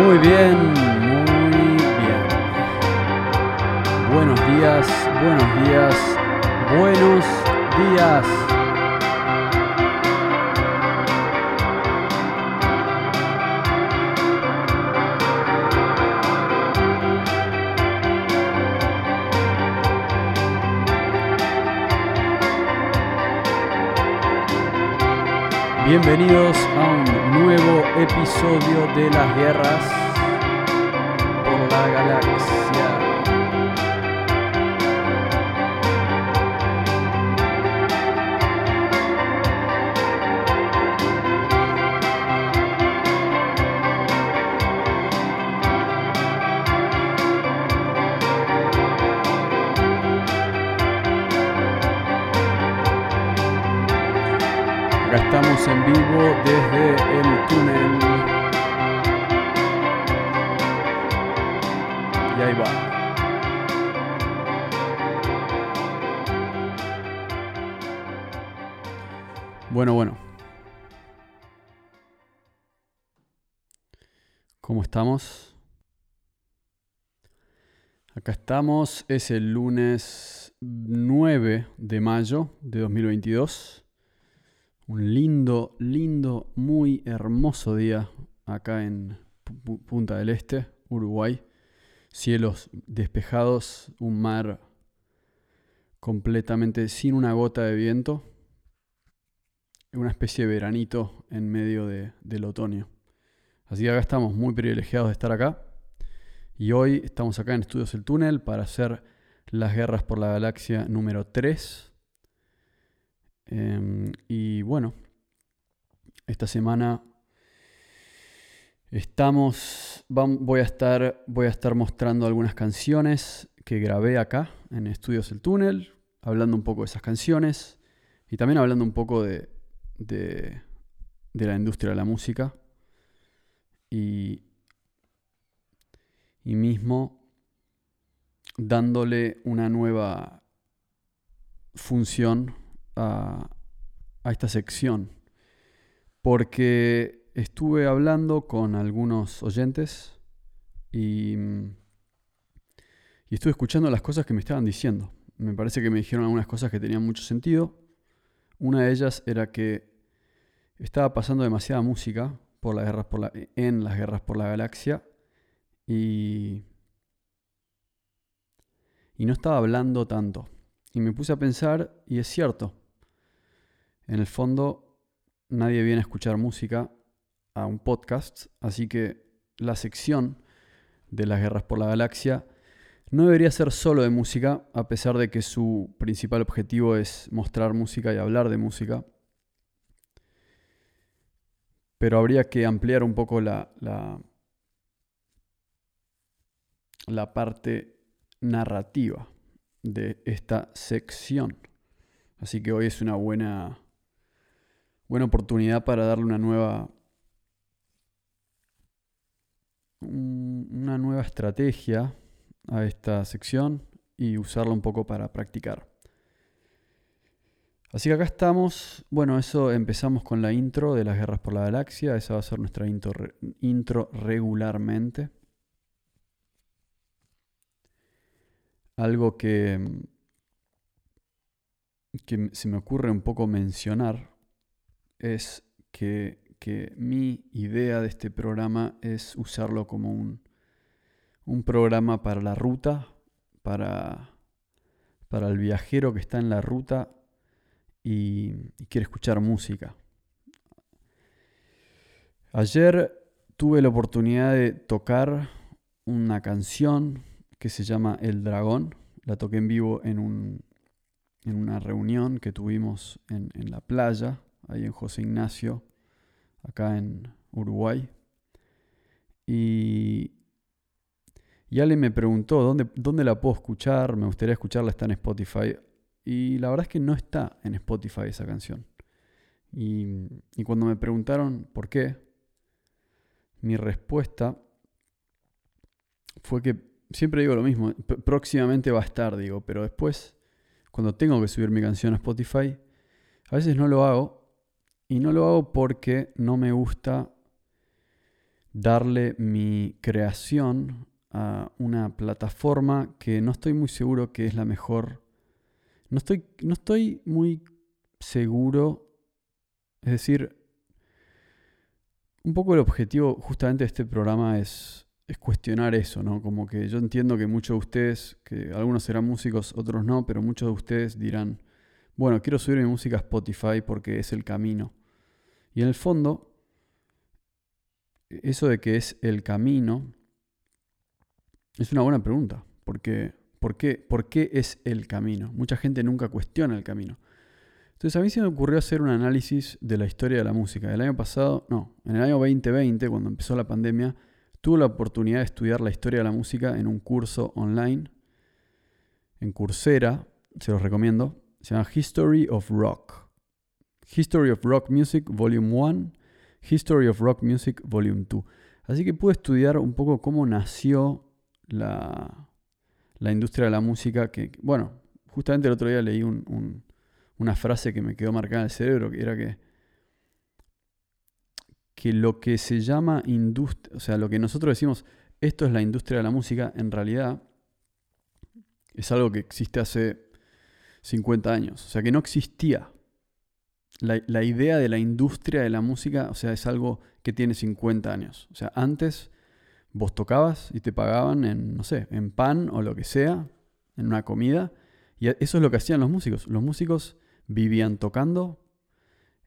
Muy bien, muy bien. Buenos días, buenos días, buenos días. Bienvenidos a un nuevo episodio de las guerras por la galaxia. Acá estamos en vivo desde el túnel. Y ahí va. Bueno, bueno. ¿Cómo estamos? Acá estamos, es el lunes 9 de mayo de 2022. Un lindo, lindo, muy hermoso día acá en Pu- Punta del Este, Uruguay. Cielos despejados, un mar completamente sin una gota de viento. Una especie de veranito en medio de- del otoño. Así que acá estamos muy privilegiados de estar acá. Y hoy estamos acá en Estudios El Túnel para hacer las guerras por la galaxia número 3. Em, y bueno, esta semana estamos, voy, a estar, voy a estar mostrando algunas canciones que grabé acá en Estudios El Túnel, hablando un poco de esas canciones y también hablando un poco de, de, de la industria de la música. Y, y mismo dándole una nueva función a, esta sección porque estuve hablando con algunos oyentes y, y estuve escuchando las cosas que me estaban diciendo. Me parece que me dijeron algunas cosas que tenían mucho sentido. Una de ellas era que estaba pasando demasiada música por las guerras por la, en las guerras por la galaxia y, y no estaba hablando tanto. Y me puse a pensar, y es cierto, en el fondo nadie viene a escuchar música a un podcast, así que la sección de las guerras por la galaxia no debería ser solo de música, a pesar de que su principal objetivo es mostrar música y hablar de música. Pero habría que ampliar un poco la, la, parte narrativa de esta sección. Así que hoy es una buena, buena oportunidad para darle una nueva, un- una nueva estrategia a esta sección y usarla un poco para practicar. Así que acá estamos. Bueno, eso empezamos con la intro de las guerras por la galaxia. Esa va a ser nuestra intro, intro regularmente. Algo que, que se me ocurre un poco mencionar es que, que mi idea de este programa es usarlo como un, un programa para la ruta, para, para el viajero que está en la ruta y, quiere escuchar música. Ayer tuve la oportunidad de tocar una canción que se llama El Dragón. La toqué en vivo en, un, en una reunión que tuvimos en, en la playa, ahí en José Ignacio, acá en Uruguay. Y, y alguien me preguntó ¿dónde, dónde la puedo escuchar, me gustaría escucharla, está en Spotify. Y la verdad es que no está en Spotify esa canción. Y, y cuando me preguntaron por qué, mi respuesta fue que siempre digo lo mismo, próximamente va a estar, digo, pero después, cuando tengo que subir mi canción a Spotify, a veces no lo hago. Y no lo hago porque no me gusta darle mi creación a una plataforma que no estoy muy seguro que es la mejor. No estoy, no estoy muy seguro. Es decir, un poco el objetivo justamente de este programa es, es cuestionar eso, ¿no? Como que yo entiendo que muchos de ustedes, que algunos serán músicos, otros no, pero muchos de ustedes dirán, bueno, quiero subir mi música a Spotify porque es el camino. Y en el fondo, eso de que es el camino es una buena pregunta. Porque, ¿por, qué, ¿Por qué es el camino? Mucha gente nunca cuestiona el camino. Entonces a mí se me ocurrió hacer un análisis de la historia de la música. El año pasado, no, en el año 2020, cuando empezó la pandemia, tuve la oportunidad de estudiar la historia de la música en un curso online, en Coursera, se los recomiendo. Se llama History of Rock. History of Rock Music Volume 1, History of Rock Music Volume 2. Así que pude estudiar un poco cómo nació la, industria de la música, que, bueno, justamente el otro día leí una frase que me quedó marcada en el cerebro, que era que, que lo que se llama industria, o sea, lo que nosotros decimos, esto es la industria de la música, en realidad es algo que existe hace 50 años, o sea, que no existía. La, la idea de la industria de la música, o sea, es algo que tiene 50 años. O sea, antes Vos tocabas y te pagaban en, no sé, en pan o lo que sea, en una comida. Y eso es lo que hacían los músicos. Los músicos vivían tocando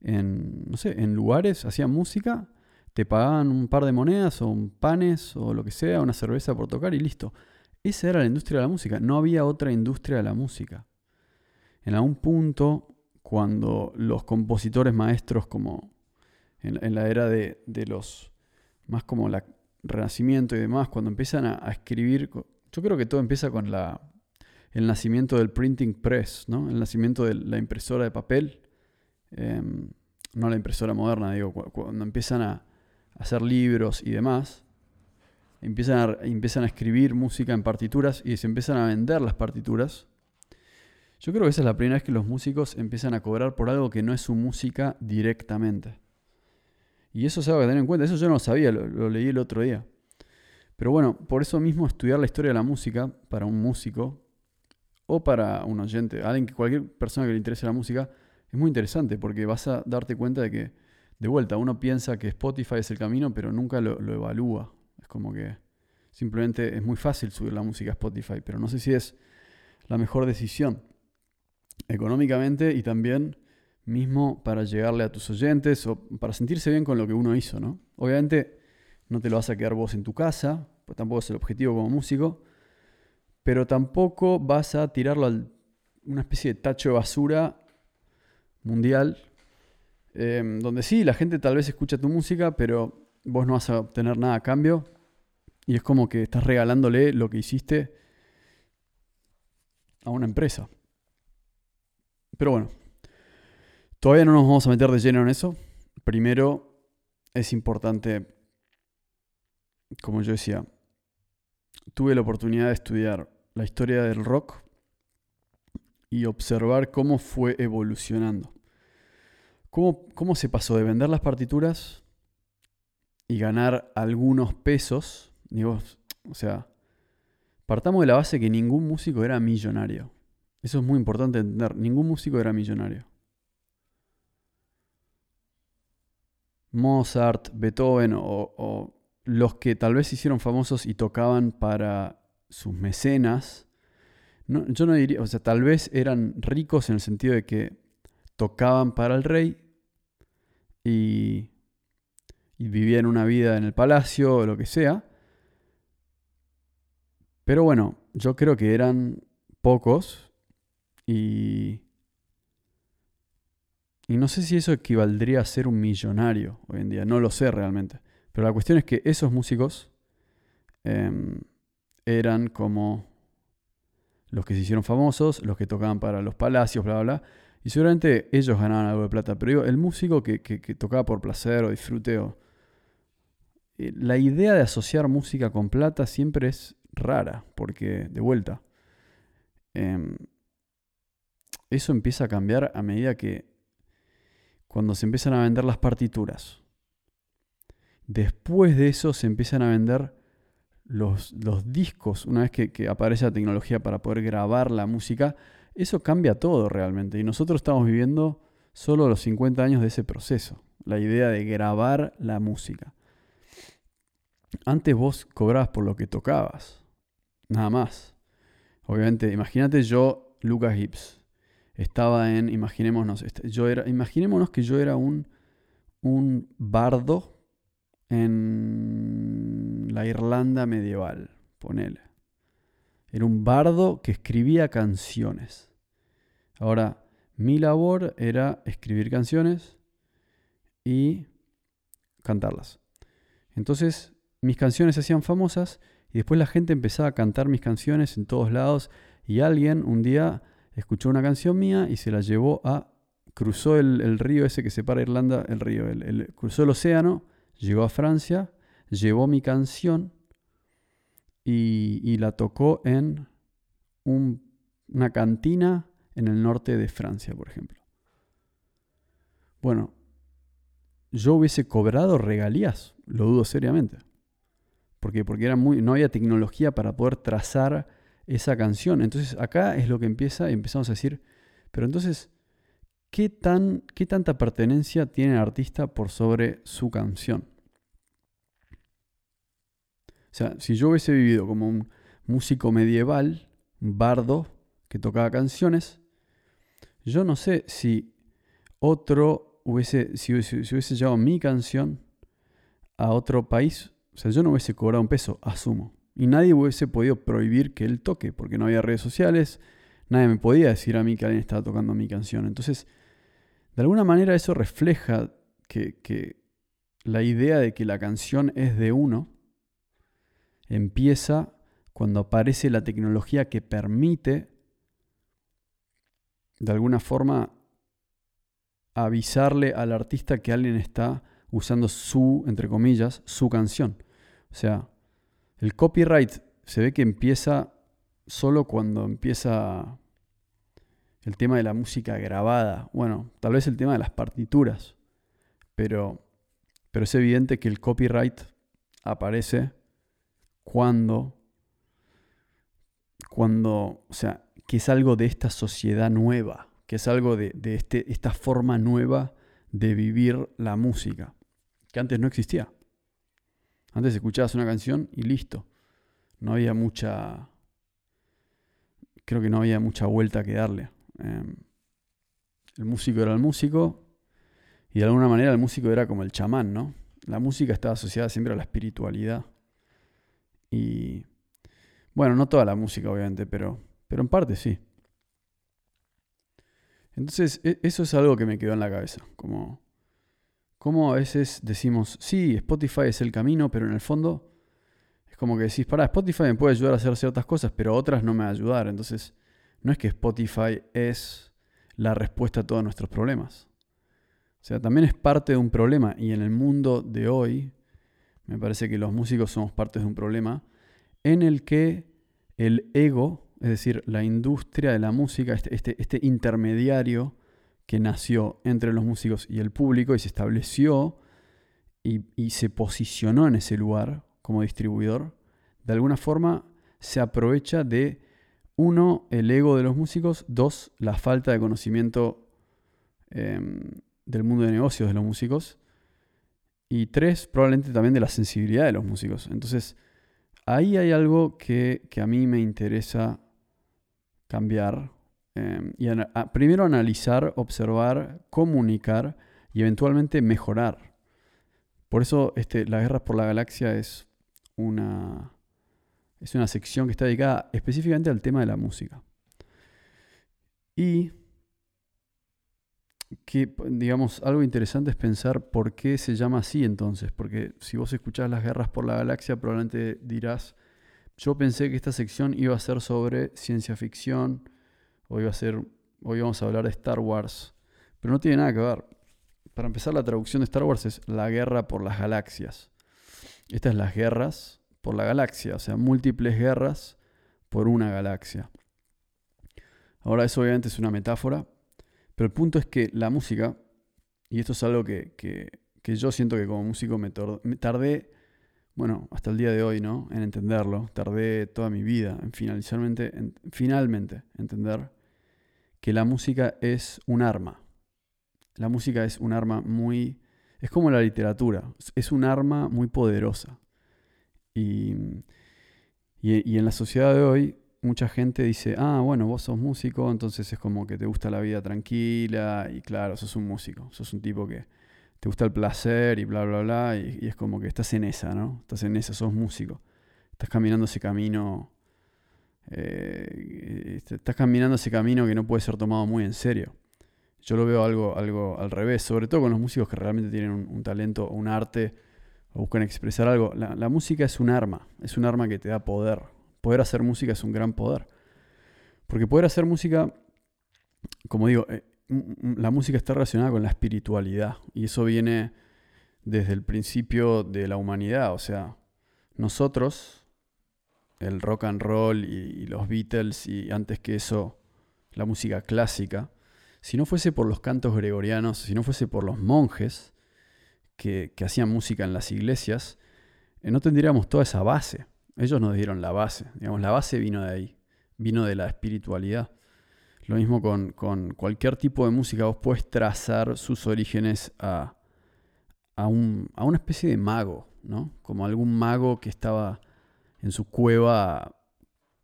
en, no sé, en lugares, hacían música, te pagaban un par de monedas o un panes o lo que sea, una cerveza por tocar y listo. Esa era la industria de la música. No había otra industria de la música. En algún punto, cuando los compositores maestros, como en, la era de, de los más como la, Renacimiento y demás, cuando empiezan a, escribir, yo creo que todo empieza con la, el nacimiento del printing press, ¿no? el nacimiento de la impresora de papel, em, no la impresora moderna, digo, cuando empiezan a hacer libros y demás, empiezan a, empiezan a escribir música en partituras y se empiezan a vender las partituras. Yo creo que esa es la primera vez que los músicos empiezan a cobrar por algo que no es su música directamente. Y eso se va a tener en cuenta. Eso yo no lo sabía, lo, leí el otro día. Pero bueno, por eso mismo estudiar la historia de la música para un músico o para un oyente, alguien que cualquier persona que le interese la música, es muy interesante porque vas a darte cuenta de que, de vuelta, uno piensa que Spotify es el camino, pero nunca lo evalúa. Es como que simplemente es muy fácil subir la música a Spotify, pero no sé si es la mejor decisión económicamente y también mismo para llegarle a tus oyentes o para sentirse bien con lo que uno hizo, ¿no? Obviamente no te lo vas a quedar vos en tu casa, pues tampoco es el objetivo como músico, pero tampoco vas a tirarlo a una especie de tacho de basura mundial, em, donde sí, la gente tal vez escucha tu música, pero vos no vas a obtener nada a cambio, y es como que estás regalándole lo que hiciste a una empresa. Pero bueno, Todavía no nos vamos a meter de lleno en eso. Primero, es importante, como yo decía, tuve la oportunidad de estudiar la historia del rock y observar cómo fue evolucionando. Cómo, cómo se pasó de vender las partituras y ganar algunos pesos. Digo, o sea, partamos de la base que ningún músico era millonario. Eso es muy importante entender. Ningún músico era millonario. Mozart, Beethoven o, los que tal vez se hicieron famosos y tocaban para sus mecenas, yo no diría, o sea, tal vez eran ricos en el sentido de que tocaban para el rey y, y vivían una vida en el palacio o lo que sea. Pero bueno, yo creo que eran pocos y y no sé si eso equivaldría a ser un millonario hoy en día, no lo sé realmente. Pero la cuestión es que esos músicos em, eran como los que se hicieron famosos, los que tocaban para los palacios, bla, bla, bla. Y seguramente ellos ganaban algo de plata. Pero digo, el músico que, tocaba por placer o disfrute o... Eh, la idea de asociar música con plata siempre es rara, porque de vuelta, em, eso empieza a cambiar a medida que cuando se empiezan a vender las partituras. Después de eso se empiezan a vender los, los discos, una vez que, que, aparece la tecnología para poder grabar la música, eso cambia todo realmente. Y nosotros estamos viviendo solo los 50 años de ese proceso, la idea de grabar la música. Antes vos cobrabas por lo que tocabas, nada más. Obviamente, imagínate yo, Lucas Gibbs, estaba en, imaginémonos, este, yo era, imaginémonos que yo era un, un bardo en la Irlanda medieval, ponele. Era un bardo que escribía canciones. Ahora, mi labor era escribir canciones y cantarlas. Entonces, mis canciones se hacían famosas y después la gente empezaba a cantar mis canciones en todos lados y alguien un día escuchó una canción mía y se la llevó a... cruzó el, río ese que separa Irlanda, el río, el, cruzó el océano, llegó a Francia, llevó mi canción y, la tocó en una cantina en el norte de Francia, por ejemplo. Bueno, yo hubiese cobrado regalías, lo dudo seriamente. Porque era muy, no había tecnología para poder trazar esa canción. Entonces acá es lo que empieza y empezamos a decir, pero entonces, ¿qué, tan, qué tanta pertenencia tiene el artista por sobre su canción? O sea, si yo hubiese vivido como un músico medieval, un bardo que tocaba canciones, yo no sé si otro hubiese, si, hubiese llevado mi canción a otro país, o sea, yo no hubiese cobrado un peso, asumo. Y nadie hubiese podido prohibir que él toque, porque no había redes sociales, nadie me podía decir a mí que alguien estaba tocando mi canción. Entonces, de alguna manera eso refleja que, que la idea de que la canción es de uno empieza cuando aparece la tecnología que permite de alguna forma avisarle al artista que alguien está usando su, entre comillas, su canción. O sea, el copyright se ve que empieza solo cuando empieza el tema de la música grabada. Bueno, tal vez el tema de las partituras. Pero, pero es evidente que el copyright aparece cuando, cuando, o sea, que es algo de esta sociedad nueva, que es algo de, este, esta forma nueva de vivir la música, que antes no existía. Antes escuchabas una canción y listo. No había mucha. Creo que no había mucha vuelta que darle. Em, el músico era el músico y de alguna manera el músico era como el chamán, ¿no? La música estaba asociada siempre a la espiritualidad. Y. Bueno, no toda la música, obviamente, pero pero en parte sí. Entonces, e, eso es algo que me quedó en la cabeza. Como, como a veces decimos, sí, Spotify es el camino, pero en el fondo es como que decís, para, Spotify me puede ayudar a hacer ciertas cosas, pero otras no me va a ayudar. Entonces, no es que Spotify es la respuesta a todos nuestros problemas. O sea, también es parte de un problema. Y en el mundo de hoy, me parece que los músicos somos parte de un problema en el que el ego es decir, la industria de la música, este, este, este, intermediario que nació entre los músicos y el público y se estableció y, se posicionó en ese lugar como distribuidor, de alguna forma se aprovecha de, uno, el ego de los músicos, dos, la falta de conocimiento em, del mundo de negocios de los músicos, y tres, probablemente también de la sensibilidad de los músicos. Entonces, ahí hay algo que, que a mí me interesa cambiar em, y primero analizar, observar, comunicar y eventualmente mejorar. Por eso este, las guerras por la galaxia es una, es una sección que está dedicada específicamente al tema de la música. Y que, digamos, algo interesante es pensar por qué se llama así entonces, porque si vos escuchás las guerras por la galaxia probablemente dirás, yo pensé que esta sección iba a ser sobre ciencia ficción, o iba a ser, hoy vamos a hablar de Star Wars, pero no tiene nada que ver. Para empezar, la traducción de Star Wars es la guerra por las galaxias. Estas es las guerras por la galaxia, o sea, múltiples guerras por una galaxia. Ahora, eso obviamente es una metáfora, pero el punto es que la música, y esto es algo que, que yo siento que como músico me, tardé, bueno, hasta el día de hoy, ¿no? En entenderlo. Tardé toda mi vida en, finalmente, en finalmente entender que la música es un arma. La música es un arma muy... Es como la literatura, es un arma muy poderosa. Y, y, en la sociedad de hoy, mucha gente dice, ah, bueno, vos sos músico, entonces es como que te gusta la vida tranquila y claro, sos un músico, sos un tipo que te gusta el placer y bla, bla, bla, y, es como que estás en esa, ¿no? Estás en esa, sos músico. Estás caminando ese camino, eh, estás caminando ese camino que no puede ser tomado muy en serio. Yo lo veo algo, algo al revés, sobre todo con los músicos que realmente tienen un, talento o un arte o buscan expresar algo. La, música es un arma, es un arma que te da poder. Poder hacer música es un gran poder. Porque poder hacer música, como digo, eh, la música está relacionada con la espiritualidad y eso viene desde el principio de la humanidad. O sea, nosotros, el rock and roll y los Beatles y antes que eso, la música clásica, si no fuese por los cantos gregorianos, si no fuese por los monjes que, hacían música en las iglesias, eh, no tendríamos toda esa base. Ellos nos dieron la base. Digamos, la base vino de ahí, vino de la espiritualidad. Lo mismo con, cualquier tipo de música, vos puedes trazar sus orígenes a, a, a una especie de mago, ¿no? Como algún mago que estaba en su cueva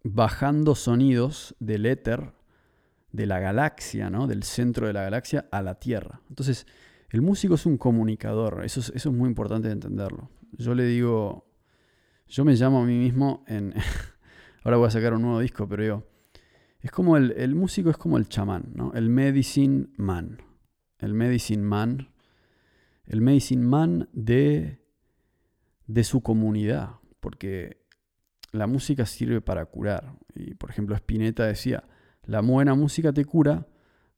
bajando sonidos del éter de la galaxia, ¿no? del centro de la galaxia a la Tierra. Entonces, el músico es un comunicador, eso es, eso es muy importante entenderlo. Yo le digo, yo me llamo a mí mismo en... ahora voy a sacar un nuevo disco, pero yo... Es como el, el músico es como el chamán, ¿no? El medicine man. El medicine man. El medicine man de, de su comunidad. Porque la música sirve para curar. Y por ejemplo, Spinetta decía, la buena música te cura,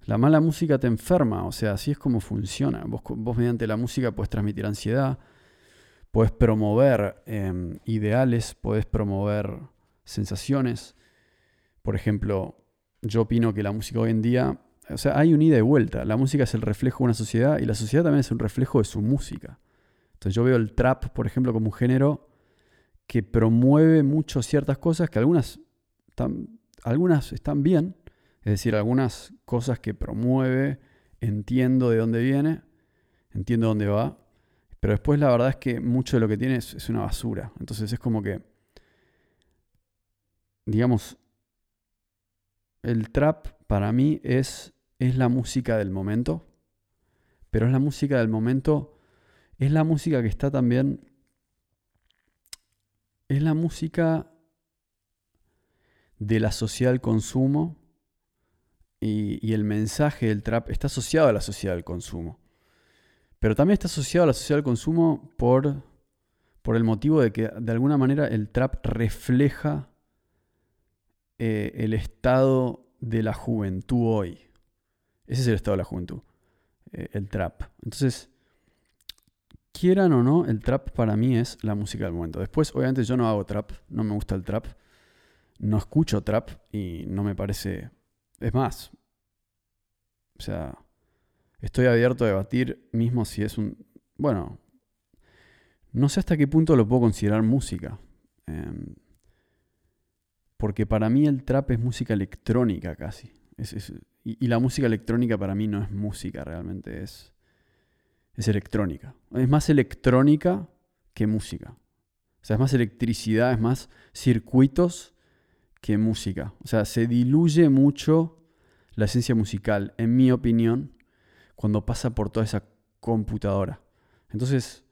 la mala música te enferma, o sea, así es como funciona. Vos, mediante la música puedes transmitir ansiedad, puedes promover em, ideales, puedes promover sensaciones. Por ejemplo, yo opino que la música hoy en día, o sea, hay un ida y vuelta. La música es el reflejo de una sociedad y la sociedad también es un reflejo de su música. Entonces yo veo el trap, por ejemplo, como un género que promueve mucho ciertas cosas que algunas, algunas están bien, es decir, algunas cosas que promueve, entiendo de dónde viene, entiendo dónde va, pero después la verdad es que mucho de lo que tiene es, una basura. Entonces es como que, digamos, el trap para mí es, es la música del momento, pero es la música del momento, es la música que está también, es la música de la sociedad al consumo y, el mensaje del trap está asociado a la sociedad del consumo. Pero también está asociado a la sociedad del consumo por, por el motivo de que de alguna manera el trap refleja eh, el estado de la juventud hoy. Ese es el estado de la juventud, eh, el trap. Entonces, quieran o no, el trap para mí es la música del momento. Después, obviamente, yo no hago trap, no me gusta el trap, no escucho trap y no me parece es más, o sea, estoy abierto a debatir mismo si es un... Bueno, no sé hasta qué punto lo puedo considerar música. Em, porque para mí el trap es música electrónica casi. y, la música electrónica para mí no es música realmente, es, es electrónica. Es más electrónica que música. O sea, es más electricidad, es más circuitos que música. O sea, se diluye mucho la esencia musical, en mi opinión, cuando pasa por toda esa computadora. Entonces,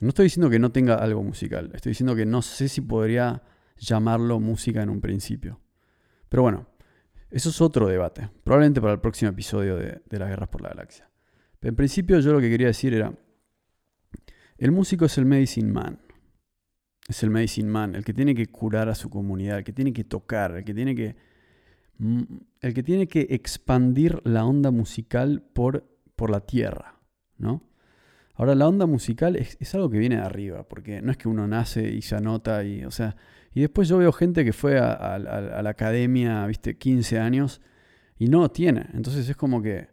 no estoy diciendo que no tenga algo musical, estoy diciendo que no sé si podría llamarlo música en un principio. Pero bueno, eso es otro debate, probablemente para el próximo episodio de, las guerras por la galaxia. En principio yo lo que quería decir era, el músico es el medicine man es el medicine man, el que tiene que curar a su comunidad, el que tiene que tocar, el que tiene que, mm, el que, tiene que expandir la onda musical por, por la tierra, ¿no? Ahora, la onda musical es, algo que viene de arriba, porque no es que uno nace y se anota y, o sea, y después yo veo gente que fue a, la academia, viste, 15 años y no lo tiene. Entonces es como que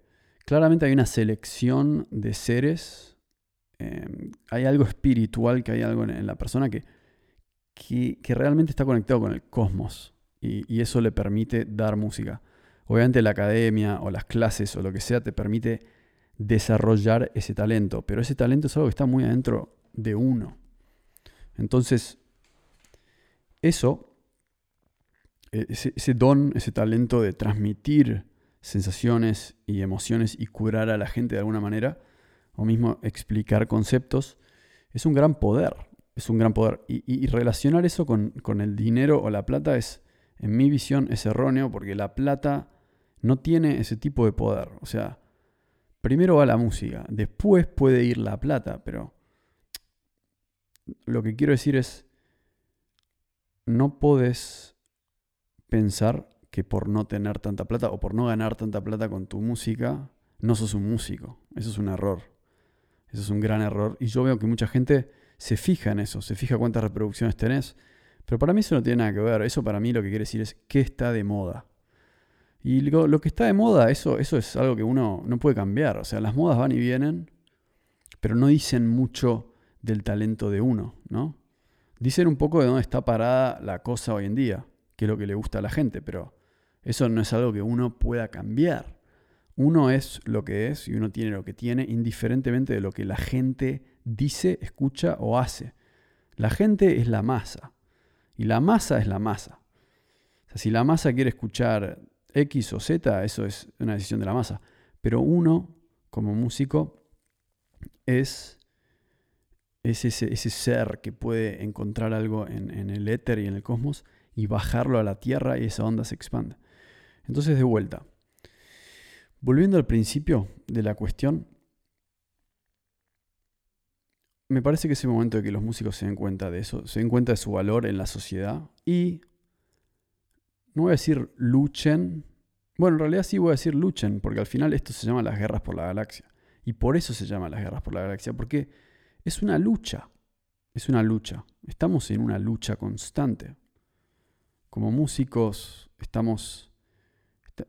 claramente hay una selección de seres em, hay algo espiritual, que hay algo en, la persona que, que, realmente está conectado con el cosmos y, y eso le permite dar música. Obviamente la academia o las clases o lo que sea te permite desarrollar ese talento, pero ese talento es algo que está muy adentro de uno. Entonces, eso, e, ese, don, ese talento de transmitir sensaciones y emociones y curar a la gente de alguna manera, o mismo explicar conceptos, es un gran poder. Es un gran poder. Y, relacionar eso con, con, el dinero o la plata es, en mi visión, es erróneo porque la plata no tiene ese tipo de poder. O sea, primero va la música, después puede ir la plata, pero lo que quiero decir es, no podés pensar que por no tener tanta plata o por no ganar tanta plata con tu música, no sos un músico. Eso es un error. Eso es un gran error. Y yo veo que mucha gente se fija en eso, se fija cuántas reproducciones tenés. Pero para mí eso no tiene nada que ver. Eso para mí lo que quiere decir es qué está de moda. Y lo, que está de moda, eso, eso es algo que uno no puede cambiar. O sea, las modas van y vienen, pero no dicen mucho del talento de uno, ¿no? Dicen un poco de dónde está parada la cosa hoy en día, qué es lo que le gusta a la gente, pero eso no es algo que uno pueda cambiar. Uno es lo que es y uno tiene lo que tiene, indiferentemente de lo que la gente dice, escucha o hace. La gente es la masa y la masa es la masa. O sea, si la masa quiere escuchar X o Z, eso es una decisión de la masa. Pero uno, como músico, es, ese, ser que puede encontrar algo en, en, el éter y en el cosmos y bajarlo a la Tierra y esa onda se expande. Entonces, de vuelta. Volviendo al principio de la cuestión, me parece que es el momento de que los músicos se den cuenta de eso, se den cuenta de su valor en la sociedad y no voy a decir luchen. Bueno, en realidad sí voy a decir luchen, porque al final esto se llama las guerras por la galaxia. Y por eso se llama las guerras por la galaxia, porque es una lucha. Es una lucha. Estamos en una lucha constante. Como músicos estamos...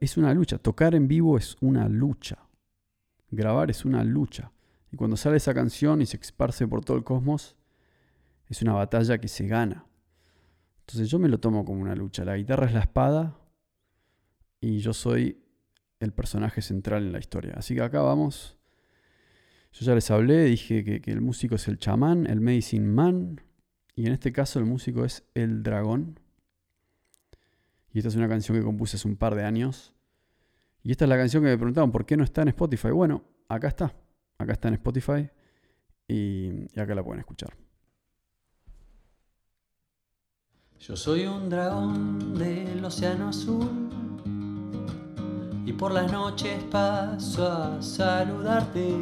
Es una lucha. Tocar en vivo es una lucha. Grabar es una lucha. Y cuando sale esa canción y se esparce por todo el cosmos, es una batalla que se gana. Entonces yo me lo tomo como una lucha. La guitarra es la espada y yo soy el personaje central en la historia. Así que acá vamos. Yo ya les hablé, dije que, el músico es el chamán, el medicine man, y en este caso el músico es el dragón. Y esta es una canción que compuse hace un par de años. Y esta es la canción que me preguntaban, ¿por qué no está en Spotify? Bueno, acá está. Acá está en Spotify y acá la pueden escuchar. Yo soy un dragón del océano azul y por las noches paso a saludarte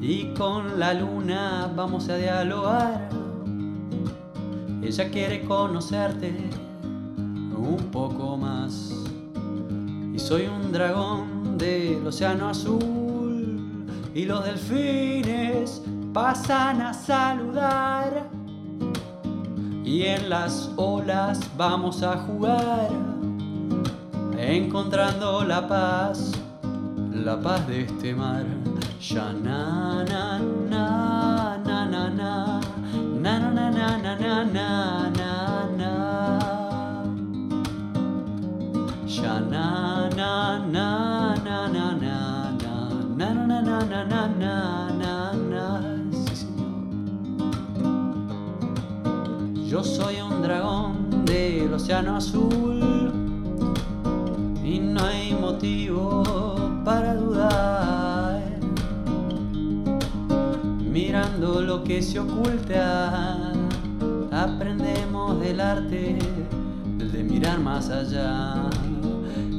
y con la luna vamos a dialogar. Ella quiere conocerte un poco más y soy un dragón del océano azul y los delfines pasan a saludar y en las olas vamos a jugar, encontrando la paz, la paz de este mar. Ya na na na na na na na na na na na na na na na na Yo soy un dragón del océano azul y no hay motivo para dudar. Mirando lo que se oculta, aprendemos del arte, de mirar más allá.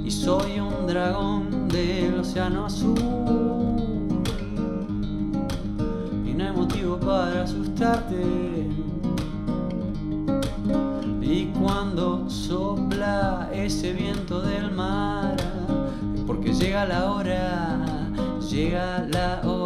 Y soy un dragón del océano azul para asustarte. Y cuando sopla ese viento del mar, porque llega la hora, llega la hora